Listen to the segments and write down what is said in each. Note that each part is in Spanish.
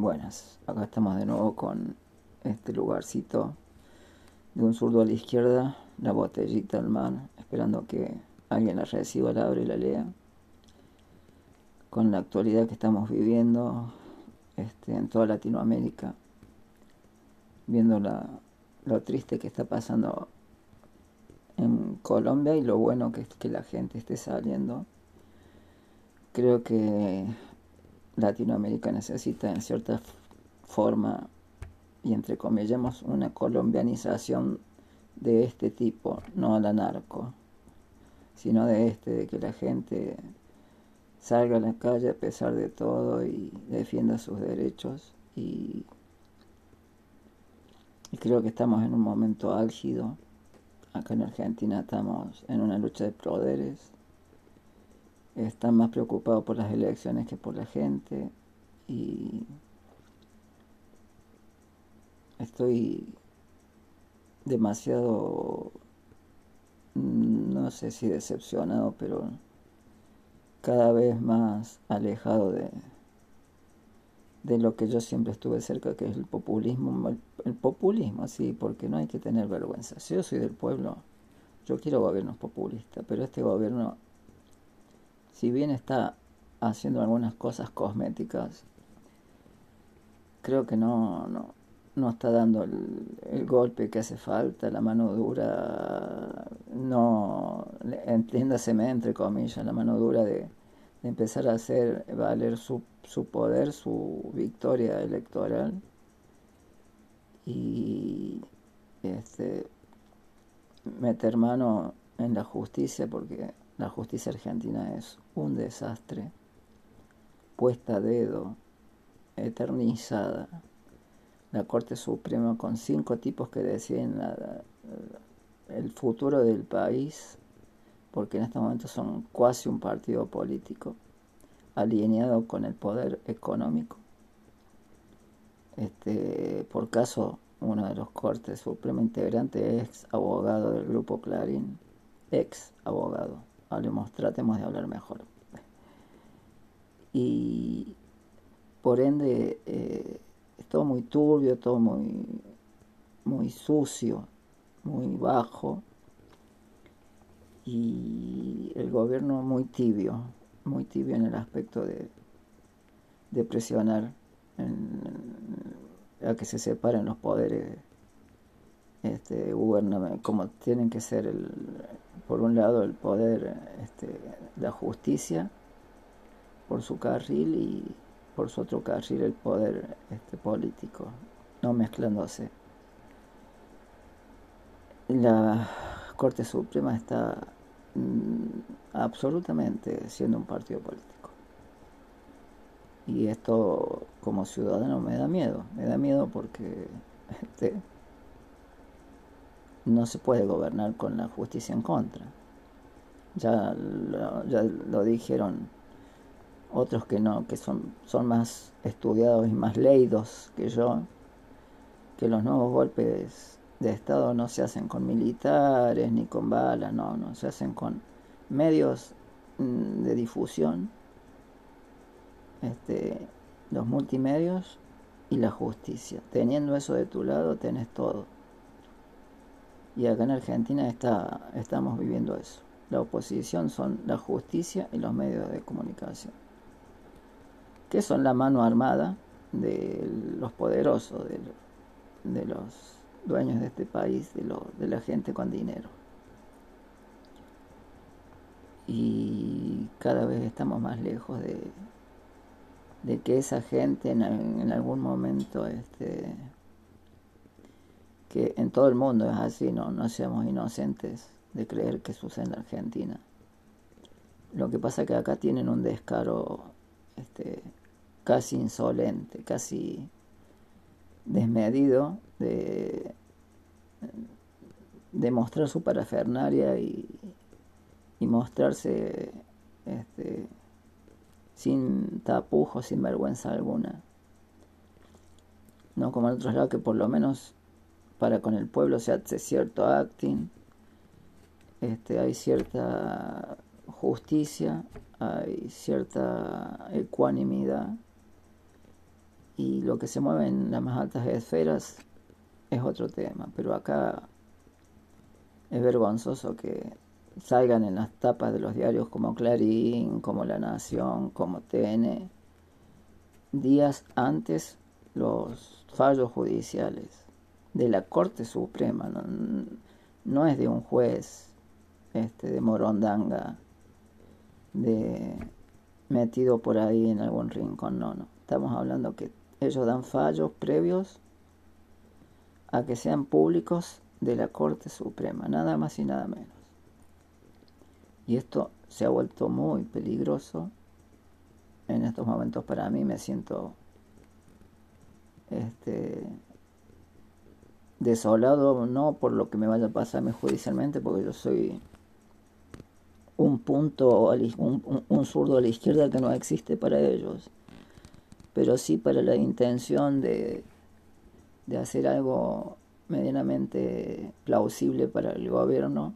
Buenas, acá estamos de nuevo con este lugarcito de un zurdo a la izquierda, la botellita al mar, esperando que alguien la reciba, la abre y la lea. Con la actualidad que estamos viviendo este, en toda Latinoamérica, viendo la, lo triste que está pasando en Colombia y lo bueno que es que la gente esté saliendo. Creo que Latinoamérica necesita en cierta forma y entre comillas una colombianización de este tipo, no la narco, sino de este, de que la gente salga a la calle a pesar de todo y defienda sus derechos y, y creo que estamos en un momento álgido. Acá en Argentina estamos en una lucha de poderes están más preocupados por las elecciones que por la gente y estoy demasiado, no sé si decepcionado, pero cada vez más alejado de, de lo que yo siempre estuve cerca, que es el populismo. El, populismo, sí, porque no hay que tener vergüenza. Si yo soy del pueblo, yo quiero gobiernos populistas, pero este gobierno si bien está haciendo algunas cosas cosméticas, creo que no, no, no está dando el, golpe que hace falta, la mano dura, no, entiéndaseme entre comillas, la mano dura de, de empezar a hacer valer su, su poder, su victoria electoral. Y este, meter mano en la justicia porque la justicia argentina es un desastre, puesta a dedo, eternizada. La Corte Suprema con cinco tipos que deciden el futuro del país, porque en este momento son casi un partido político, alineado con el poder económico. Este, por caso, uno de los Cortes Suprema integrantes es abogado del Grupo Clarín, ex abogado hablemos, tratemos de hablar mejor. Y por ende eh, es todo muy turbio, todo muy, muy sucio, muy bajo y el gobierno muy tibio, muy tibio en el aspecto de, presionar a que se separen los poderes este, como tienen que ser el, por un lado el poder, este, la justicia por su carril y por su otro carril el poder este, político, no mezclándose. La Corte Suprema está mm, absolutamente siendo un partido político. Y esto como ciudadano me da miedo, me da miedo porque este, no se puede gobernar con la justicia en contra. Ya lo, ya lo dijeron otros que no, que son, son más estudiados y más leídos que yo, que los nuevos golpes de Estado no se hacen con militares ni con balas, no, no, se hacen con medios mm, de difusión, este, los multimedios y la justicia. Teniendo eso de tu lado, tenés todo. Y acá en Argentina está, estamos viviendo eso. La oposición son la justicia y los medios de comunicación, que son la mano armada de los poderosos, de, de los dueños de este país, de, lo, de la gente con dinero. Y cada vez estamos más lejos de, de que esa gente en, en algún momento este, que en todo el mundo es así, no, no seamos inocentes de creer que sucede en Argentina. Lo que pasa es que acá tienen un descaro este, casi insolente, casi desmedido de, de mostrar su parafernaria y, y mostrarse este, sin tapujos, sin vergüenza alguna. No como en otros lados que por lo menos para con el pueblo se hace cierto acting, este, hay cierta justicia, hay cierta ecuanimidad y lo que se mueve en las más altas esferas es otro tema, pero acá es vergonzoso que salgan en las tapas de los diarios como Clarín, como La Nación, como TN, días antes los fallos judiciales de la Corte Suprema, no, no es de un juez este, de Morondanga, de metido por ahí en algún rincón, no, no. Estamos hablando que ellos dan fallos previos a que sean públicos de la Corte Suprema, nada más y nada menos. Y esto se ha vuelto muy peligroso en estos momentos para mí. Me siento este, desolado, no por lo que me vaya a pasarme judicialmente, porque yo soy un punto, un, un zurdo a la izquierda que no existe para ellos, pero sí para la intención de, de hacer algo medianamente plausible para el gobierno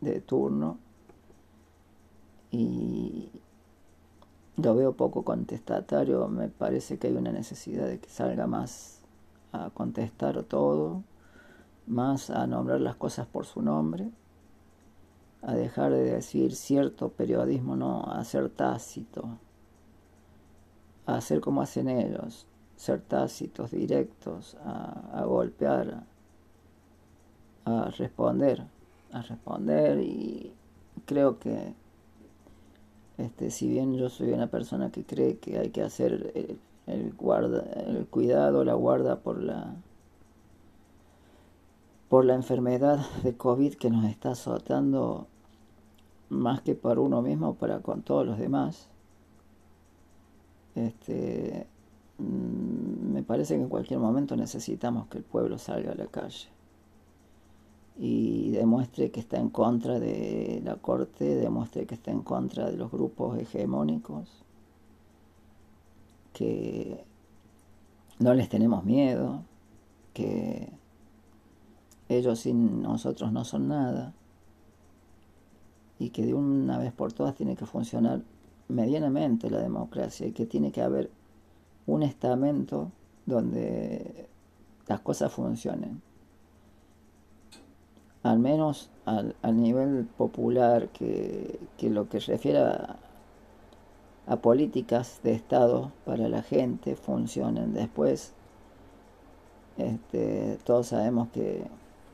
de turno. Y lo veo poco contestatario, me parece que hay una necesidad de que salga más a contestar todo, más a nombrar las cosas por su nombre, a dejar de decir cierto periodismo, no, a ser tácito, a hacer como hacen ellos, ser tácitos, directos, a, golpear, a responder, a responder. Y creo que este, si bien yo soy una persona que cree que hay que hacer el, guarda, el cuidado, la guarda por la por la enfermedad de COVID que nos está azotando más que por uno mismo, para con todos los demás. Este, mm, me parece que en cualquier momento necesitamos que el pueblo salga a la calle y demuestre que está en contra de la corte, demuestre que está en contra de los grupos hegemónicos, que no les tenemos miedo, que ellos sin nosotros no son nada y que de una vez por todas tiene que funcionar medianamente la democracia y que tiene que haber un estamento donde las cosas funcionen. Al menos al, nivel popular, que, lo que refiere a, políticas de Estado para la gente funcionen. Después, este, todos sabemos que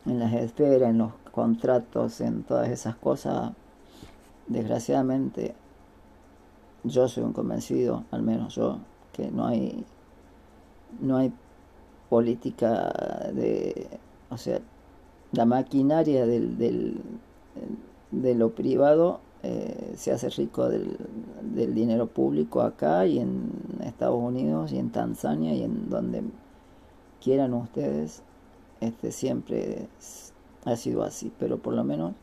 en las esferas, en los contratos, en todas esas cosas, desgraciadamente, yo soy un convencido, al menos yo, que no hay, no hay política de, o sea, la maquinaria del, del, de lo privado eh, se hace rico del, del, dinero público acá y en Estados Unidos y en Tanzania y en donde quieran ustedes, este siempre ha sido así, pero por lo menos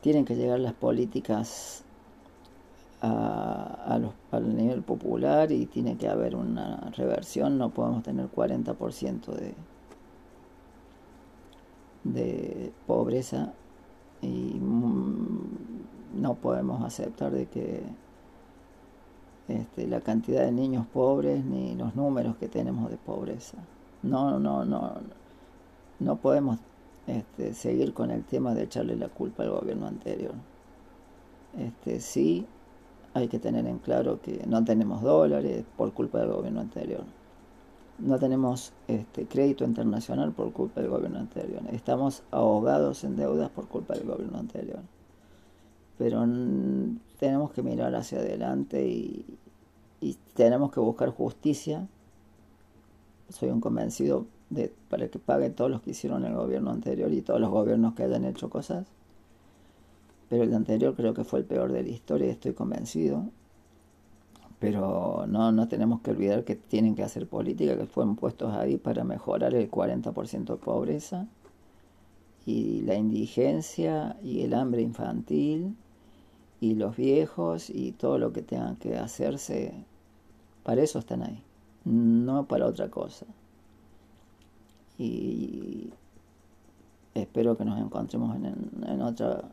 tienen que llegar las políticas a, a los, al nivel popular y tiene que haber una reversión, no podemos tener 40% de de pobreza y mm, no podemos aceptar de que este, la cantidad de niños pobres ni los números que tenemos de pobreza. No, no, no, no podemos este, seguir con el tema de echarle la culpa al gobierno anterior. Este, sí, hay que tener en claro que no tenemos dólares por culpa del gobierno anterior no tenemos este, crédito internacional por culpa del gobierno anterior. Estamos ahogados en deudas por culpa del gobierno anterior. Pero tenemos que mirar hacia adelante y, tenemos que buscar justicia. Soy un convencido de para que paguen todos los que hicieron el gobierno anterior y todos los gobiernos que hayan hecho cosas. Pero el anterior creo que fue el peor de la historia, estoy convencido pero no, no tenemos que olvidar que tienen que hacer política, que fueron puestos ahí para mejorar el 40% de pobreza y la indigencia y el hambre infantil y los viejos y todo lo que tengan que hacerse, para eso están ahí, no para otra cosa. Y espero que nos encontremos en, otra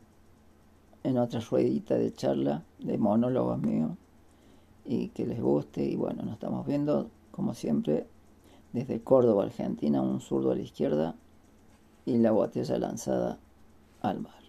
en otra ruedita de charla, de monólogos míos y que les guste. Y bueno, nos estamos viendo como siempre, desde Córdoba, Argentina, un zurdo a la izquierda y la botella lanzada al mar.